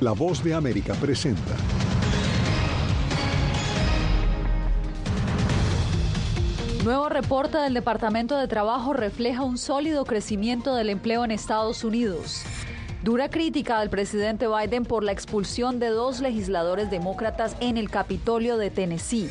La voz de América presenta. Nuevo reporte del Departamento de Trabajo refleja un sólido crecimiento del empleo en Estados Unidos. Dura crítica del presidente Biden por la expulsión de dos legisladores demócratas en el Capitolio de Tennessee.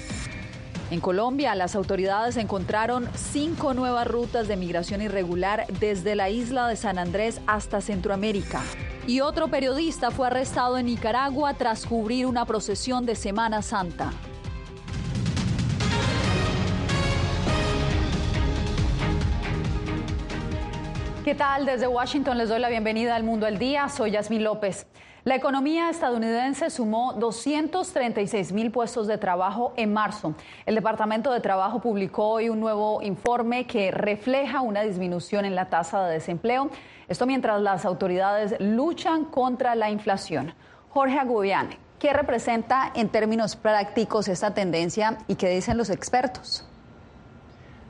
En Colombia, las autoridades encontraron cinco nuevas rutas de migración irregular desde la isla de San Andrés hasta Centroamérica. Y otro periodista fue arrestado en Nicaragua tras cubrir una procesión de Semana Santa. ¿Qué tal? Desde Washington les doy la bienvenida al Mundo al Día. Soy Yasmín López. La economía estadounidense sumó 236 mil puestos de trabajo en marzo. El Departamento de Trabajo publicó hoy un nuevo informe que refleja una disminución en la tasa de desempleo. Esto mientras las autoridades luchan contra la inflación. Jorge Agudiane, ¿qué representa en términos prácticos esta tendencia y qué dicen los expertos?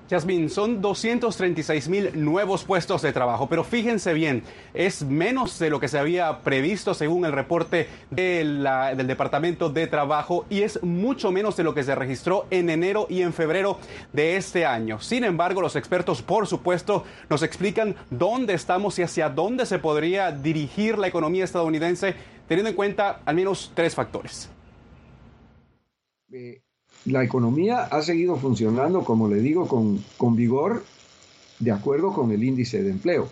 Yasmin, son 236 mil nuevos puestos de trabajo, pero fíjense bien, es menos de lo que se había previsto según el reporte del Departamento de Trabajo y es mucho menos de lo que se registró en enero y en febrero de este año. Sin embargo, los expertos, por supuesto, nos explican dónde estamos y hacia dónde se podría dirigir la economía estadounidense, teniendo en cuenta al menos tres factores. Eh, la economía ha seguido funcionando, como le digo, con, vigor de acuerdo con el índice de empleo.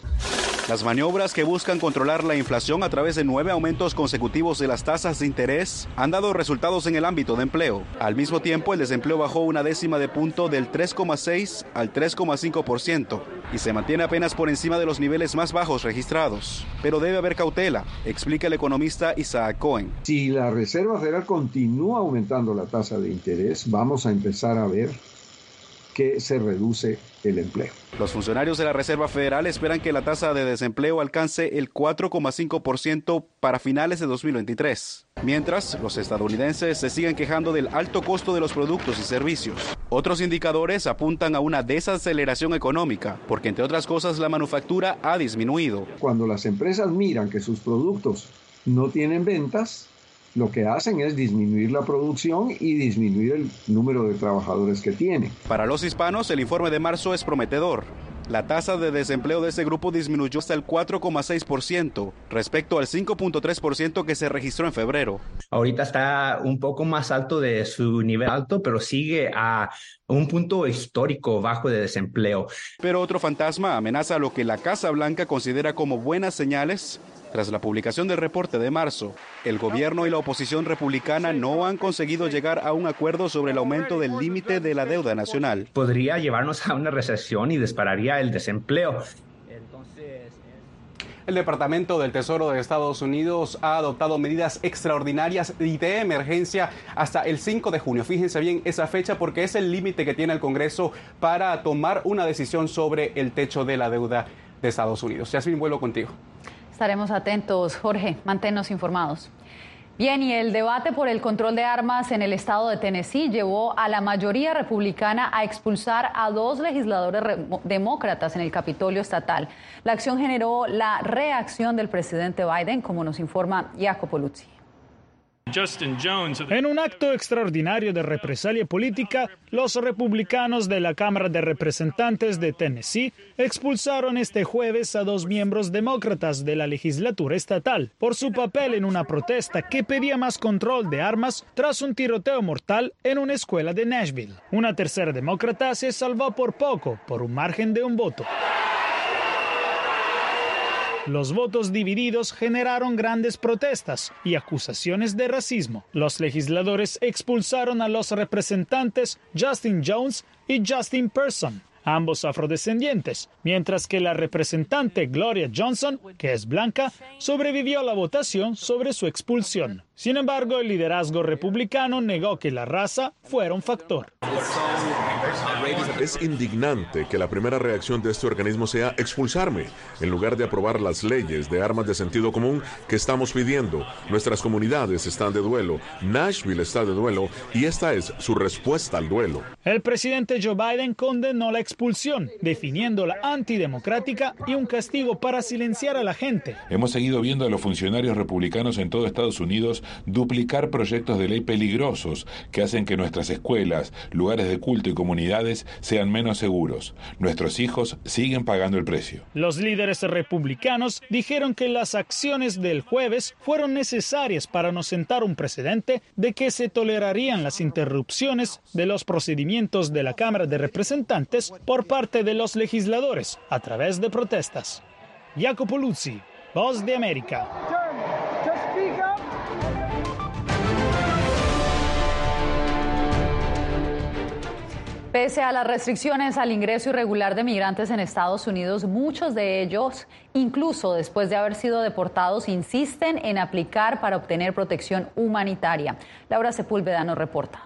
Las maniobras que buscan controlar la inflación a través de nueve aumentos consecutivos de las tasas de interés han dado resultados en el ámbito de empleo. Al mismo tiempo, el desempleo bajó una décima de punto del 3,6 al 3,5% y se mantiene apenas por encima de los niveles más bajos registrados. Pero debe haber cautela, explica el economista Isaac Cohen. Si la Reserva Federal continúa aumentando la tasa de interés, vamos a empezar a ver que se reduce el empleo. Los funcionarios de la Reserva Federal esperan que la tasa de desempleo alcance el 4,5% para finales de 2023, mientras los estadounidenses se siguen quejando del alto costo de los productos y servicios. Otros indicadores apuntan a una desaceleración económica, porque entre otras cosas la manufactura ha disminuido. Cuando las empresas miran que sus productos no tienen ventas, lo que hacen es disminuir la producción y disminuir el número de trabajadores que tienen. Para los hispanos, el informe de marzo es prometedor. La tasa de desempleo de este grupo disminuyó hasta el 4,6% respecto al 5,3% que se registró en febrero. Ahorita está un poco más alto de su nivel alto, pero sigue a un punto histórico bajo de desempleo. Pero otro fantasma amenaza lo que la Casa Blanca considera como buenas señales tras la publicación del reporte de marzo, el gobierno y la oposición republicana no han conseguido llegar a un acuerdo sobre el aumento del límite de la deuda nacional. Podría llevarnos a una recesión y dispararía el desempleo. El Departamento del Tesoro de Estados Unidos ha adoptado medidas extraordinarias y de emergencia hasta el 5 de junio. Fíjense bien esa fecha porque es el límite que tiene el Congreso para tomar una decisión sobre el techo de la deuda de Estados Unidos. Yasmin, vuelvo contigo. Estaremos atentos. Jorge, manténnos informados. Bien, y el debate por el control de armas en el estado de Tennessee llevó a la mayoría republicana a expulsar a dos legisladores demócratas en el Capitolio estatal. La acción generó la reacción del presidente Biden, como nos informa Jacopo Luzzi. En un acto extraordinario de represalia política, los republicanos de la Cámara de Representantes de Tennessee expulsaron este jueves a dos miembros demócratas de la legislatura estatal por su papel en una protesta que pedía más control de armas tras un tiroteo mortal en una escuela de Nashville. Una tercera demócrata se salvó por poco, por un margen de un voto. Los votos divididos generaron grandes protestas y acusaciones de racismo. Los legisladores expulsaron a los representantes Justin Jones y Justin Person, ambos afrodescendientes, mientras que la representante Gloria Johnson, que es blanca, sobrevivió a la votación sobre su expulsión. Sin embargo, el liderazgo republicano negó que la raza fuera un factor. Es indignante que la primera reacción de este organismo sea expulsarme, en lugar de aprobar las leyes de armas de sentido común que estamos pidiendo. Nuestras comunidades están de duelo, Nashville está de duelo y esta es su respuesta al duelo. El presidente Joe Biden condenó la expulsión, definiéndola antidemocrática y un castigo para silenciar a la gente. Hemos seguido viendo a los funcionarios republicanos en todo Estados Unidos duplicar proyectos de ley peligrosos que hacen que nuestras escuelas, lugares de culto y comunidades sean menos seguros. Nuestros hijos siguen pagando el precio. Los líderes republicanos dijeron que las acciones del jueves fueron necesarias para no sentar un precedente de que se tolerarían las interrupciones de los procedimientos de la Cámara de Representantes por parte de los legisladores a través de protestas. Jacopo Luzzi, Voz de América. Pese a las restricciones al ingreso irregular de migrantes en Estados Unidos, muchos de ellos, incluso después de haber sido deportados, insisten en aplicar para obtener protección humanitaria. Laura Sepúlveda nos reporta.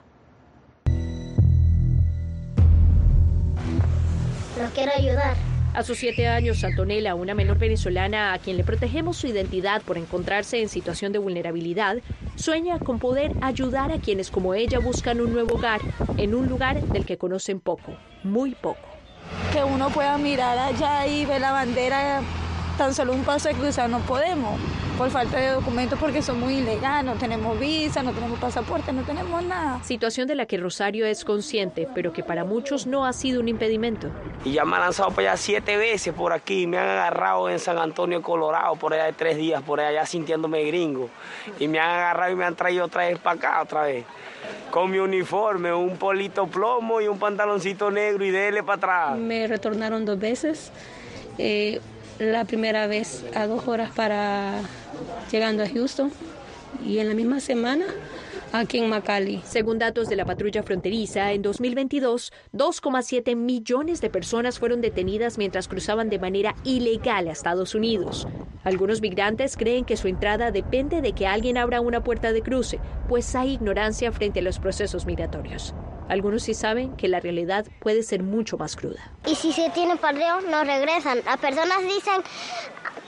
Los quiero ayudar. A sus siete años, Antonella, una menor venezolana a quien le protegemos su identidad por encontrarse en situación de vulnerabilidad, sueña con poder ayudar a quienes como ella buscan un nuevo hogar en un lugar del que conocen poco, muy poco. Que uno pueda mirar allá y ver la bandera tan solo un paso de cruzar no podemos por falta de documentos porque somos ilegales, no tenemos visa, no tenemos pasaporte, no tenemos nada. Situación de la que Rosario es consciente, pero que para muchos no ha sido un impedimento. Y ya me han lanzado para allá siete veces por aquí, me han agarrado en San Antonio, Colorado, por allá de tres días, por allá sintiéndome gringo. Y me han agarrado y me han traído otra vez para acá, otra vez. Con mi uniforme, un polito plomo y un pantaloncito negro y dele para atrás. Me retornaron dos veces. Eh, la primera vez a dos horas para llegando a Houston y en la misma semana aquí en McAllen. Según datos de la patrulla fronteriza, en 2022, 2,7 millones de personas fueron detenidas mientras cruzaban de manera ilegal a Estados Unidos. Algunos migrantes creen que su entrada depende de que alguien abra una puerta de cruce, pues hay ignorancia frente a los procesos migratorios. Algunos sí saben que la realidad puede ser mucho más cruda. Y si se tienen parreo, no regresan. Las personas dicen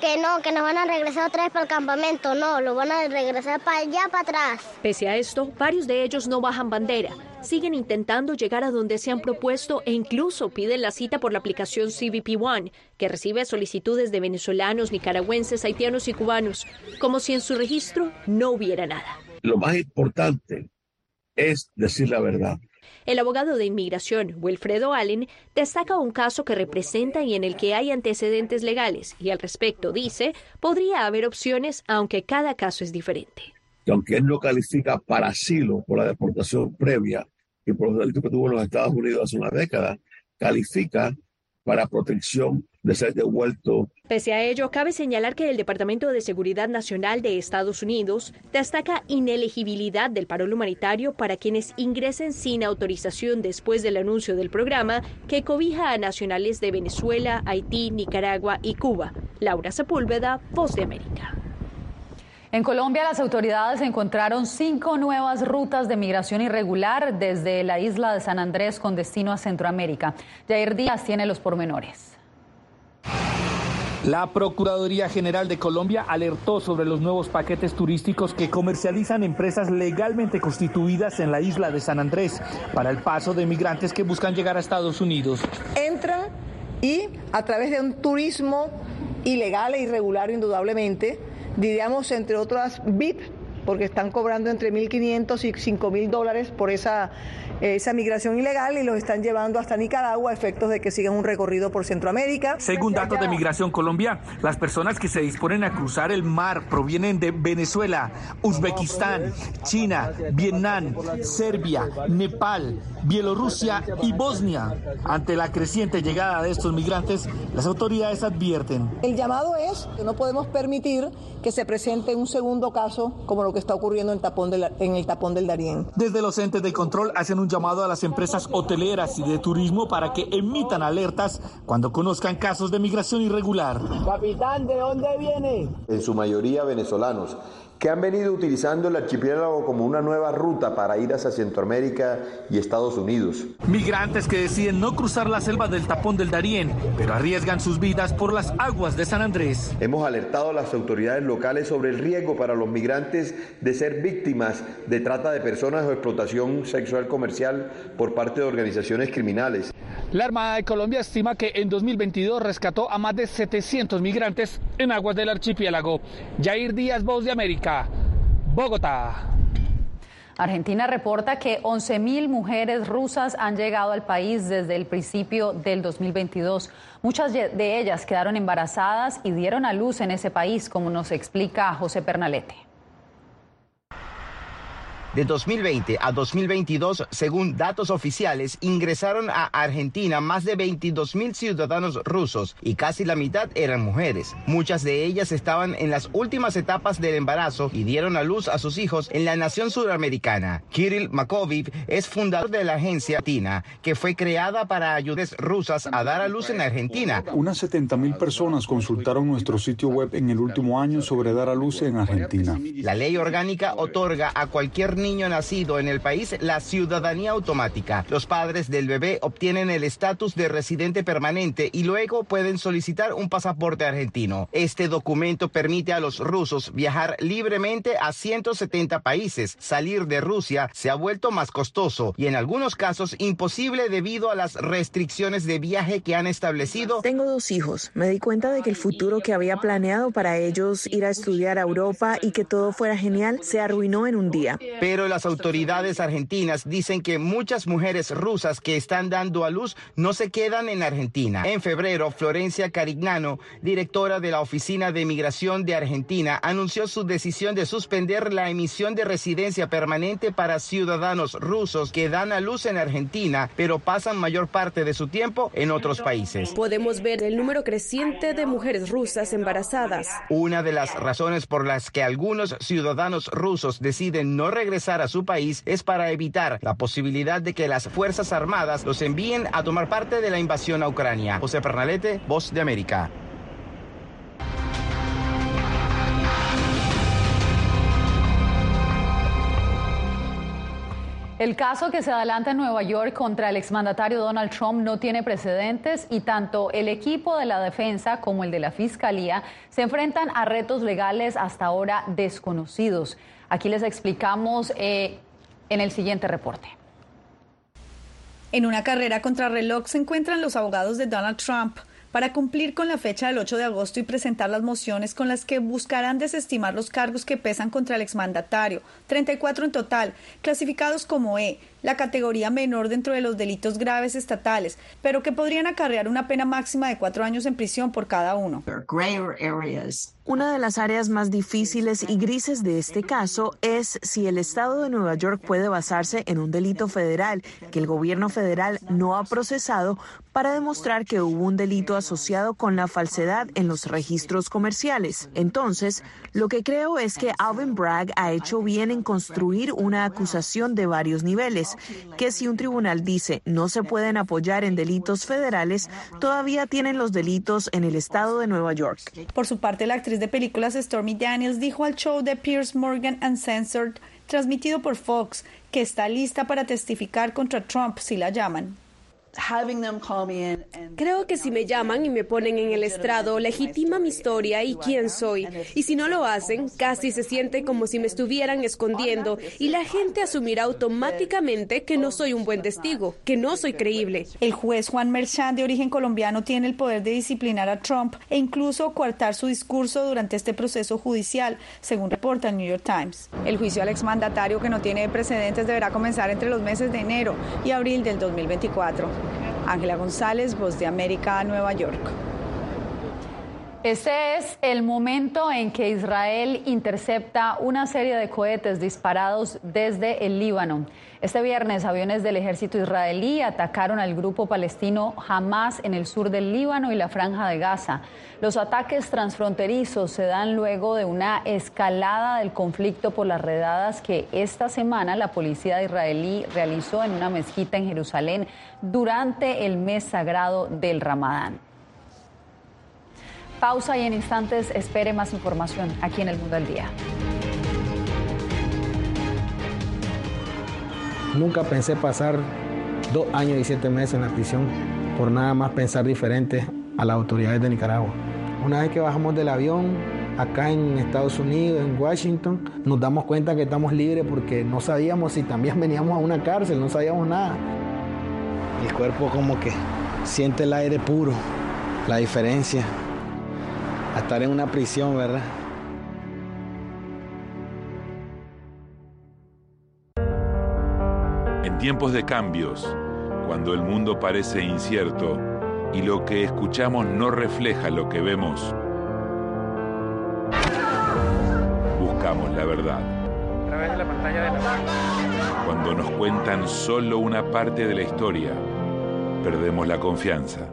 que no, que nos van a regresar otra vez para el campamento. No, lo van a regresar para allá, para atrás. Pese a esto, varios de ellos no bajan bandera. Siguen intentando llegar a donde se han propuesto e incluso piden la cita por la aplicación CBP One, que recibe solicitudes de venezolanos, nicaragüenses, haitianos y cubanos, como si en su registro no hubiera nada. Lo más importante es decir la verdad. El abogado de inmigración, Wilfredo Allen, destaca un caso que representa y en el que hay antecedentes legales y al respecto dice, podría haber opciones aunque cada caso es diferente. Que aunque él no califica para asilo por la deportación previa y por los delitos que tuvo en los Estados Unidos hace una década, califica para protección de ser devuelto. Pese a ello, cabe señalar que el Departamento de Seguridad Nacional de Estados Unidos destaca inelegibilidad del paro humanitario para quienes ingresen sin autorización después del anuncio del programa que cobija a nacionales de Venezuela, Haití, Nicaragua y Cuba. Laura Sepúlveda, Voz de América. En Colombia, las autoridades encontraron cinco nuevas rutas de migración irregular desde la isla de San Andrés con destino a Centroamérica. Jair Díaz tiene los pormenores. La Procuraduría General de Colombia alertó sobre los nuevos paquetes turísticos que comercializan empresas legalmente constituidas en la isla de San Andrés para el paso de migrantes que buscan llegar a Estados Unidos. Entran y a través de un turismo ilegal e irregular indudablemente, diríamos entre otras VIP, porque están cobrando entre 1.500 y 5.000 dólares por esa, esa migración ilegal y los están llevando hasta Nicaragua a efectos de que sigan un recorrido por Centroamérica. Según datos de Migración Colombia, las personas que se disponen a cruzar el mar provienen de Venezuela, Uzbekistán, China, Vietnam, Serbia, Nepal, Bielorrusia y Bosnia. Ante la creciente llegada de estos migrantes, las autoridades advierten. El llamado es que no podemos permitir que se presente un segundo caso como lo que está ocurriendo en, tapón de la, en el tapón del Darién. Desde los entes de control hacen un llamado a las empresas hoteleras y de turismo para que emitan alertas cuando conozcan casos de migración irregular. Capitán, ¿de dónde viene? En su mayoría venezolanos que han venido utilizando el archipiélago como una nueva ruta para ir hacia Centroamérica y Estados Unidos. Migrantes que deciden no cruzar la selva del tapón del Darién, pero arriesgan sus vidas por las aguas de San Andrés. Hemos alertado a las autoridades locales sobre el riesgo para los migrantes de ser víctimas de trata de personas o explotación sexual comercial por parte de organizaciones criminales. La Armada de Colombia estima que en 2022 rescató a más de 700 migrantes en aguas del archipiélago. Jair Díaz, Voz de América, Bogotá. Argentina reporta que 11.000 mujeres rusas han llegado al país desde el principio del 2022. Muchas de ellas quedaron embarazadas y dieron a luz en ese país, como nos explica José Pernalete. De 2020 a 2022, según datos oficiales, ingresaron a Argentina más de 22 mil ciudadanos rusos y casi la mitad eran mujeres. Muchas de ellas estaban en las últimas etapas del embarazo y dieron a luz a sus hijos en la nación suramericana. Kirill Makoviv es fundador de la agencia Tina, que fue creada para ayudar rusas a dar a luz en Argentina. Unas 70 mil personas consultaron nuestro sitio web en el último año sobre dar a luz en Argentina. La ley orgánica otorga a cualquier niño nacido en el país la ciudadanía automática. Los padres del bebé obtienen el estatus de residente permanente y luego pueden solicitar un pasaporte argentino. Este documento permite a los rusos viajar libremente a 170 países. Salir de Rusia se ha vuelto más costoso y en algunos casos imposible debido a las restricciones de viaje que han establecido. Tengo dos hijos. Me di cuenta de que el futuro que había planeado para ellos ir a estudiar a Europa y que todo fuera genial se arruinó en un día. Pero las autoridades argentinas dicen que muchas mujeres rusas que están dando a luz no se quedan en Argentina. En febrero, Florencia Carignano, directora de la Oficina de Migración de Argentina, anunció su decisión de suspender la emisión de residencia permanente para ciudadanos rusos que dan a luz en Argentina, pero pasan mayor parte de su tiempo en otros países. Podemos ver el número creciente de mujeres rusas embarazadas. Una de las razones por las que algunos ciudadanos rusos deciden no regresar a su país es para evitar la posibilidad de que las Fuerzas Armadas los envíen a tomar parte de la invasión a Ucrania. José Pernalete, Voz de América. El caso que se adelanta en Nueva York contra el exmandatario Donald Trump no tiene precedentes y tanto el equipo de la defensa como el de la fiscalía se enfrentan a retos legales hasta ahora desconocidos. Aquí les explicamos eh, en el siguiente reporte. En una carrera contra reloj se encuentran los abogados de Donald Trump para cumplir con la fecha del 8 de agosto y presentar las mociones con las que buscarán desestimar los cargos que pesan contra el exmandatario, 34 en total, clasificados como E, la categoría menor dentro de los delitos graves estatales, pero que podrían acarrear una pena máxima de cuatro años en prisión por cada uno. Una de las áreas más difíciles y grises de este caso es si el Estado de Nueva York puede basarse en un delito federal que el gobierno federal no ha procesado para demostrar que hubo un delito asociado con la falsedad en los registros comerciales. Entonces, lo que creo es que Alvin Bragg ha hecho bien en construir una acusación de varios niveles, que si un tribunal dice no se pueden apoyar en delitos federales, todavía tienen los delitos en el Estado de Nueva York. Por su parte, la actriz de películas Stormy Daniels dijo al show de Piers Morgan Uncensored, transmitido por Fox, que está lista para testificar contra Trump si la llaman. Creo que si me llaman y me ponen en el estrado, legitima mi historia y quién soy. Y si no lo hacen, casi se siente como si me estuvieran escondiendo y la gente asumirá automáticamente que no soy un buen testigo, que no soy creíble. El juez Juan Merchant, de origen colombiano, tiene el poder de disciplinar a Trump e incluso coartar su discurso durante este proceso judicial, según reporta el New York Times. El juicio al exmandatario, que no tiene precedentes, deberá comenzar entre los meses de enero y abril del 2024. Ángela González, Voz de América, Nueva York. Este es el momento en que Israel intercepta una serie de cohetes disparados desde el Líbano. Este viernes, aviones del ejército israelí atacaron al grupo palestino Hamas en el sur del Líbano y la franja de Gaza. Los ataques transfronterizos se dan luego de una escalada del conflicto por las redadas que esta semana la policía israelí realizó en una mezquita en Jerusalén durante el mes sagrado del Ramadán pausa y en instantes espere más información aquí en el Mundo al Día. Nunca pensé pasar dos años y siete meses en la prisión por nada más pensar diferente a las autoridades de Nicaragua. Una vez que bajamos del avión, acá en Estados Unidos, en Washington, nos damos cuenta que estamos libres porque no sabíamos si también veníamos a una cárcel, no sabíamos nada. El cuerpo como que siente el aire puro, la diferencia a estar en una prisión, ¿verdad? En tiempos de cambios, cuando el mundo parece incierto y lo que escuchamos no refleja lo que vemos, buscamos la verdad. Cuando nos cuentan solo una parte de la historia, perdemos la confianza.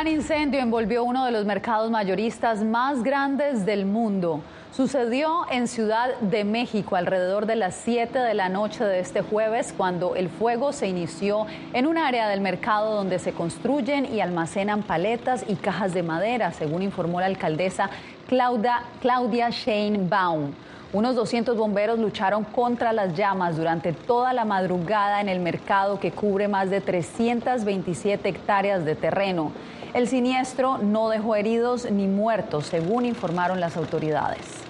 Gran incendio envolvió uno de los mercados mayoristas más grandes del mundo. Sucedió en Ciudad de México alrededor de las 7 de la noche de este jueves cuando el fuego se inició en un área del mercado donde se construyen y almacenan paletas y cajas de madera, según informó la alcaldesa Claudia, Claudia Sheinbaum. Unos 200 bomberos lucharon contra las llamas durante toda la madrugada en el mercado que cubre más de 327 hectáreas de terreno. El siniestro no dejó heridos ni muertos, según informaron las autoridades.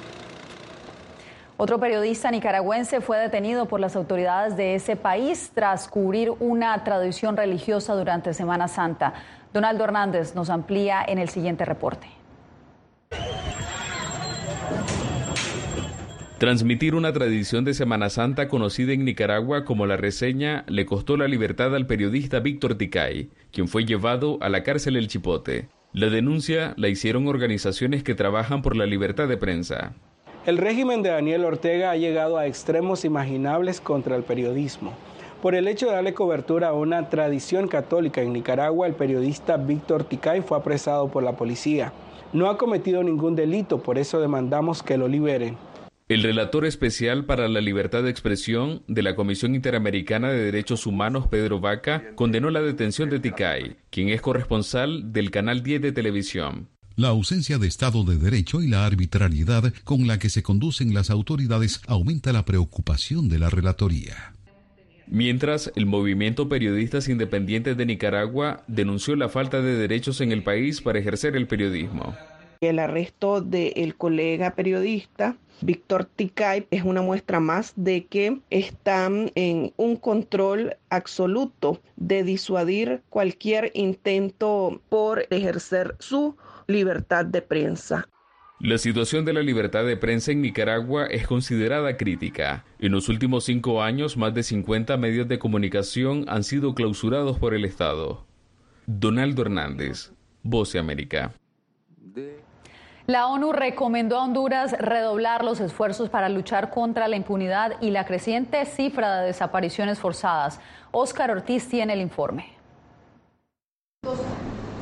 Otro periodista nicaragüense fue detenido por las autoridades de ese país tras cubrir una tradición religiosa durante Semana Santa. Donaldo Hernández nos amplía en el siguiente reporte. Transmitir una tradición de Semana Santa conocida en Nicaragua como la reseña le costó la libertad al periodista Víctor Ticay, quien fue llevado a la cárcel El Chipote. La denuncia la hicieron organizaciones que trabajan por la libertad de prensa. El régimen de Daniel Ortega ha llegado a extremos imaginables contra el periodismo. Por el hecho de darle cobertura a una tradición católica en Nicaragua, el periodista Víctor Ticay fue apresado por la policía. No ha cometido ningún delito, por eso demandamos que lo liberen. El relator especial para la libertad de expresión de la Comisión Interamericana de Derechos Humanos, Pedro Vaca, condenó la detención de Ticay, quien es corresponsal del Canal 10 de televisión. La ausencia de Estado de Derecho y la arbitrariedad con la que se conducen las autoridades aumenta la preocupación de la relatoría. Mientras, el movimiento Periodistas Independientes de Nicaragua denunció la falta de derechos en el país para ejercer el periodismo. El arresto del colega periodista Víctor Ticay es una muestra más de que están en un control absoluto de disuadir cualquier intento por ejercer su libertad de prensa. La situación de la libertad de prensa en Nicaragua es considerada crítica. En los últimos cinco años, más de 50 medios de comunicación han sido clausurados por el Estado. Donaldo Hernández, Voce América. La ONU recomendó a Honduras redoblar los esfuerzos para luchar contra la impunidad y la creciente cifra de desapariciones forzadas. Óscar Ortiz tiene el informe.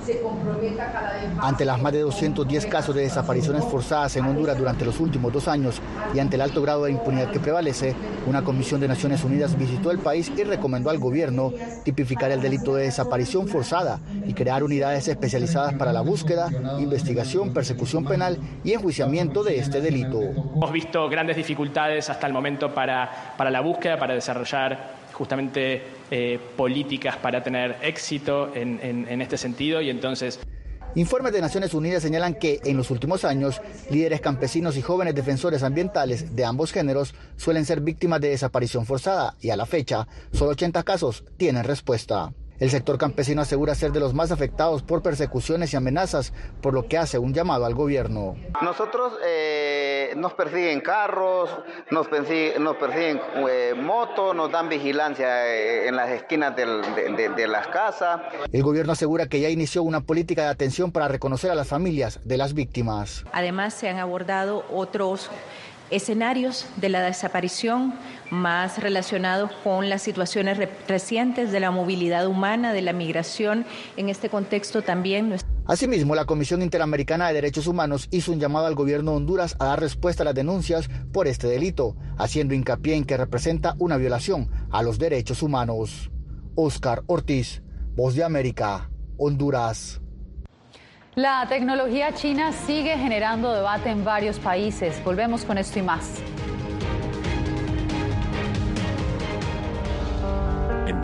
Se comprometa cada vez más. Ante las más de 210 casos de desapariciones forzadas en Honduras durante los últimos dos años y ante el alto grado de impunidad que prevalece, una comisión de Naciones Unidas visitó el país y recomendó al gobierno tipificar el delito de desaparición forzada y crear unidades especializadas para la búsqueda, investigación, persecución penal y enjuiciamiento de este delito. Hemos visto grandes dificultades hasta el momento para, para la búsqueda, para desarrollar justamente eh, políticas para tener éxito en, en, en este sentido y entonces... Informes de Naciones Unidas señalan que en los últimos años, líderes campesinos y jóvenes defensores ambientales de ambos géneros suelen ser víctimas de desaparición forzada y a la fecha, solo 80 casos tienen respuesta. El sector campesino asegura ser de los más afectados por persecuciones y amenazas, por lo que hace un llamado al gobierno. Nosotros eh, nos persiguen carros, nos persiguen, nos persiguen eh, motos, nos dan vigilancia eh, en las esquinas del, de, de, de las casas. El gobierno asegura que ya inició una política de atención para reconocer a las familias de las víctimas. Además, se han abordado otros escenarios de la desaparición más relacionados con las situaciones re recientes de la movilidad humana, de la migración. En este contexto también. Asimismo, la Comisión Interamericana de Derechos Humanos hizo un llamado al gobierno de Honduras a dar respuesta a las denuncias por este delito, haciendo hincapié en que representa una violación a los derechos humanos. Oscar Ortiz, Voz de América, Honduras. La tecnología china sigue generando debate en varios países. Volvemos con esto y más.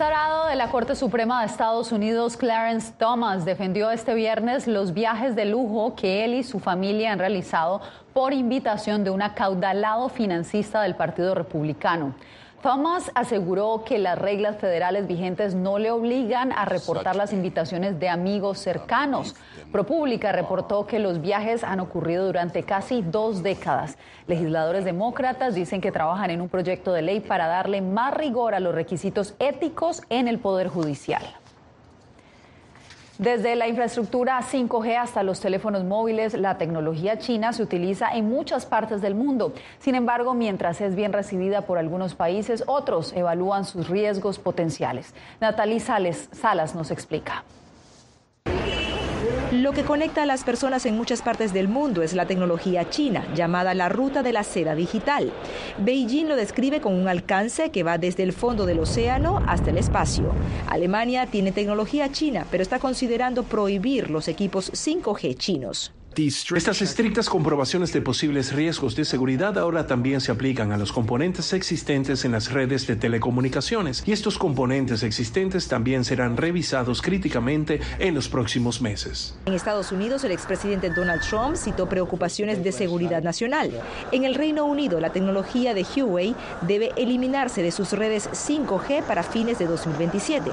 Magistrado de la Corte Suprema de Estados Unidos, Clarence Thomas, defendió este viernes los viajes de lujo que él y su familia han realizado por invitación de un acaudalado financista del Partido Republicano. Thomas aseguró que las reglas federales vigentes no le obligan a reportar las invitaciones de amigos cercanos. ProPublica reportó que los viajes han ocurrido durante casi dos décadas. Legisladores demócratas dicen que trabajan en un proyecto de ley para darle más rigor a los requisitos éticos en el Poder Judicial. Desde la infraestructura 5G hasta los teléfonos móviles, la tecnología china se utiliza en muchas partes del mundo. Sin embargo, mientras es bien recibida por algunos países, otros evalúan sus riesgos potenciales. Natalie Salas nos explica. Lo que conecta a las personas en muchas partes del mundo es la tecnología china, llamada la ruta de la seda digital. Beijing lo describe con un alcance que va desde el fondo del océano hasta el espacio. Alemania tiene tecnología china, pero está considerando prohibir los equipos 5G chinos. Estas estrictas comprobaciones de posibles riesgos de seguridad ahora también se aplican a los componentes existentes en las redes de telecomunicaciones y estos componentes existentes también serán revisados críticamente en los próximos meses. En Estados Unidos, el expresidente Donald Trump citó preocupaciones de seguridad nacional. En el Reino Unido, la tecnología de Huawei debe eliminarse de sus redes 5G para fines de 2027.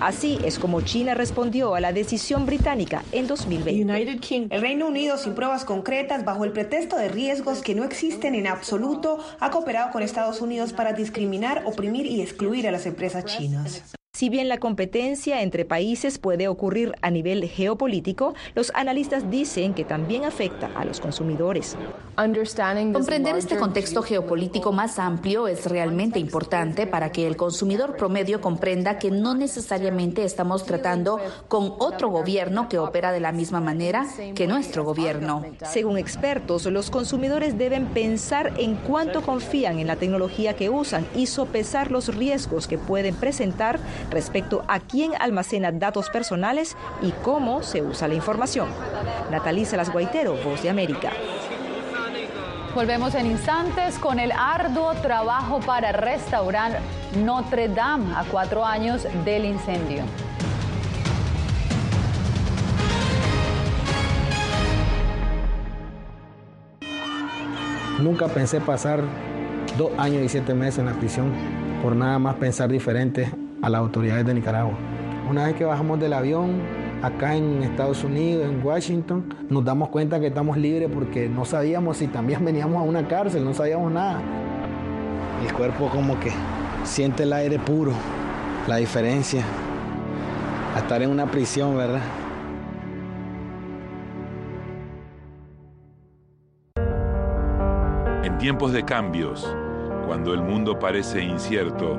Así es como China respondió a la decisión británica en 2020. El Reino Unido sin pruebas concretas, bajo el pretexto de riesgos que no existen en absoluto, ha cooperado con Estados Unidos para discriminar, oprimir y excluir a las empresas chinas. Si bien la competencia entre países puede ocurrir a nivel geopolítico, los analistas dicen que también afecta a los consumidores. Comprender este contexto geopolítico más amplio es realmente importante para que el consumidor promedio comprenda que no necesariamente estamos tratando con otro gobierno que opera de la misma manera que nuestro gobierno. Según expertos, los consumidores deben pensar en cuánto confían en la tecnología que usan y sopesar los riesgos que pueden presentar respecto a quién almacena datos personales y cómo se usa la información. Natalisa Las Guaitero, Voz de América. Volvemos en instantes con el arduo trabajo para restaurar Notre Dame a cuatro años del incendio. Nunca pensé pasar dos años y siete meses en la prisión por nada más pensar diferente a las autoridades de Nicaragua. Una vez que bajamos del avión, acá en Estados Unidos, en Washington, nos damos cuenta que estamos libres porque no sabíamos si también veníamos a una cárcel, no sabíamos nada. El cuerpo como que siente el aire puro, la diferencia a estar en una prisión, ¿verdad? En tiempos de cambios, cuando el mundo parece incierto,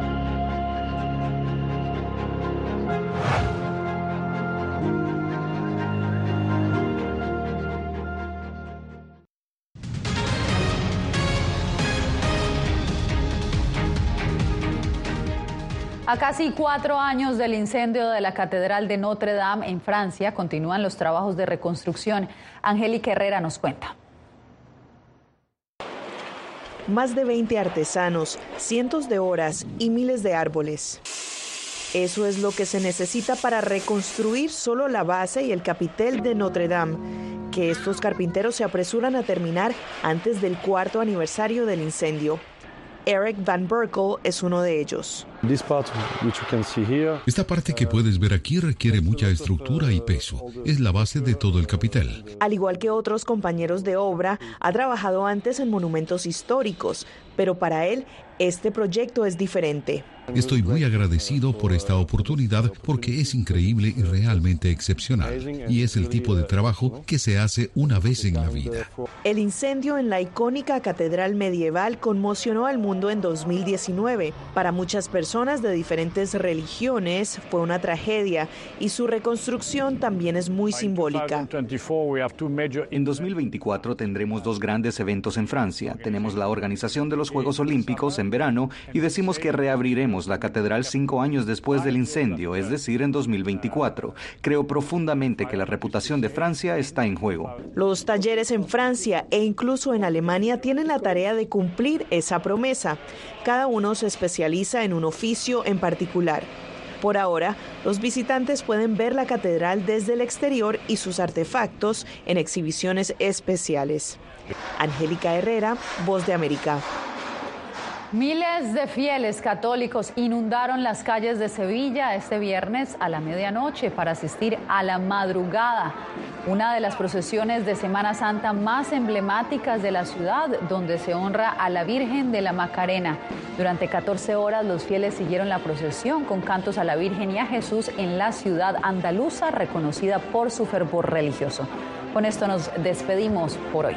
A casi cuatro años del incendio de la Catedral de Notre Dame en Francia, continúan los trabajos de reconstrucción. Angélica Herrera nos cuenta. Más de 20 artesanos, cientos de horas y miles de árboles. Eso es lo que se necesita para reconstruir solo la base y el capitel de Notre Dame, que estos carpinteros se apresuran a terminar antes del cuarto aniversario del incendio. Eric Van Berkel es uno de ellos. Esta parte que puedes ver aquí requiere mucha estructura y peso. Es la base de todo el capital. Al igual que otros compañeros de obra, ha trabajado antes en monumentos históricos, pero para él este proyecto es diferente. Estoy muy agradecido por esta oportunidad porque es increíble y realmente excepcional. Y es el tipo de trabajo que se hace una vez en la vida. El incendio en la icónica catedral medieval conmocionó al mundo en 2019. Para muchas personas de diferentes religiones fue una tragedia y su reconstrucción también es muy simbólica. En 2024 tendremos dos grandes eventos en Francia. Tenemos la organización de los Juegos Olímpicos en verano y decimos que reabriremos la catedral cinco años después del incendio, es decir, en 2024. Creo profundamente que la reputación de Francia está en juego. Los talleres en Francia e incluso en Alemania tienen la tarea de cumplir esa promesa. Cada uno se especializa en un oficio en particular. Por ahora, los visitantes pueden ver la catedral desde el exterior y sus artefactos en exhibiciones especiales. Angélica Herrera, Voz de América. Miles de fieles católicos inundaron las calles de Sevilla este viernes a la medianoche para asistir a la madrugada, una de las procesiones de Semana Santa más emblemáticas de la ciudad, donde se honra a la Virgen de la Macarena. Durante 14 horas los fieles siguieron la procesión con cantos a la Virgen y a Jesús en la ciudad andaluza, reconocida por su fervor religioso. Con esto nos despedimos por hoy.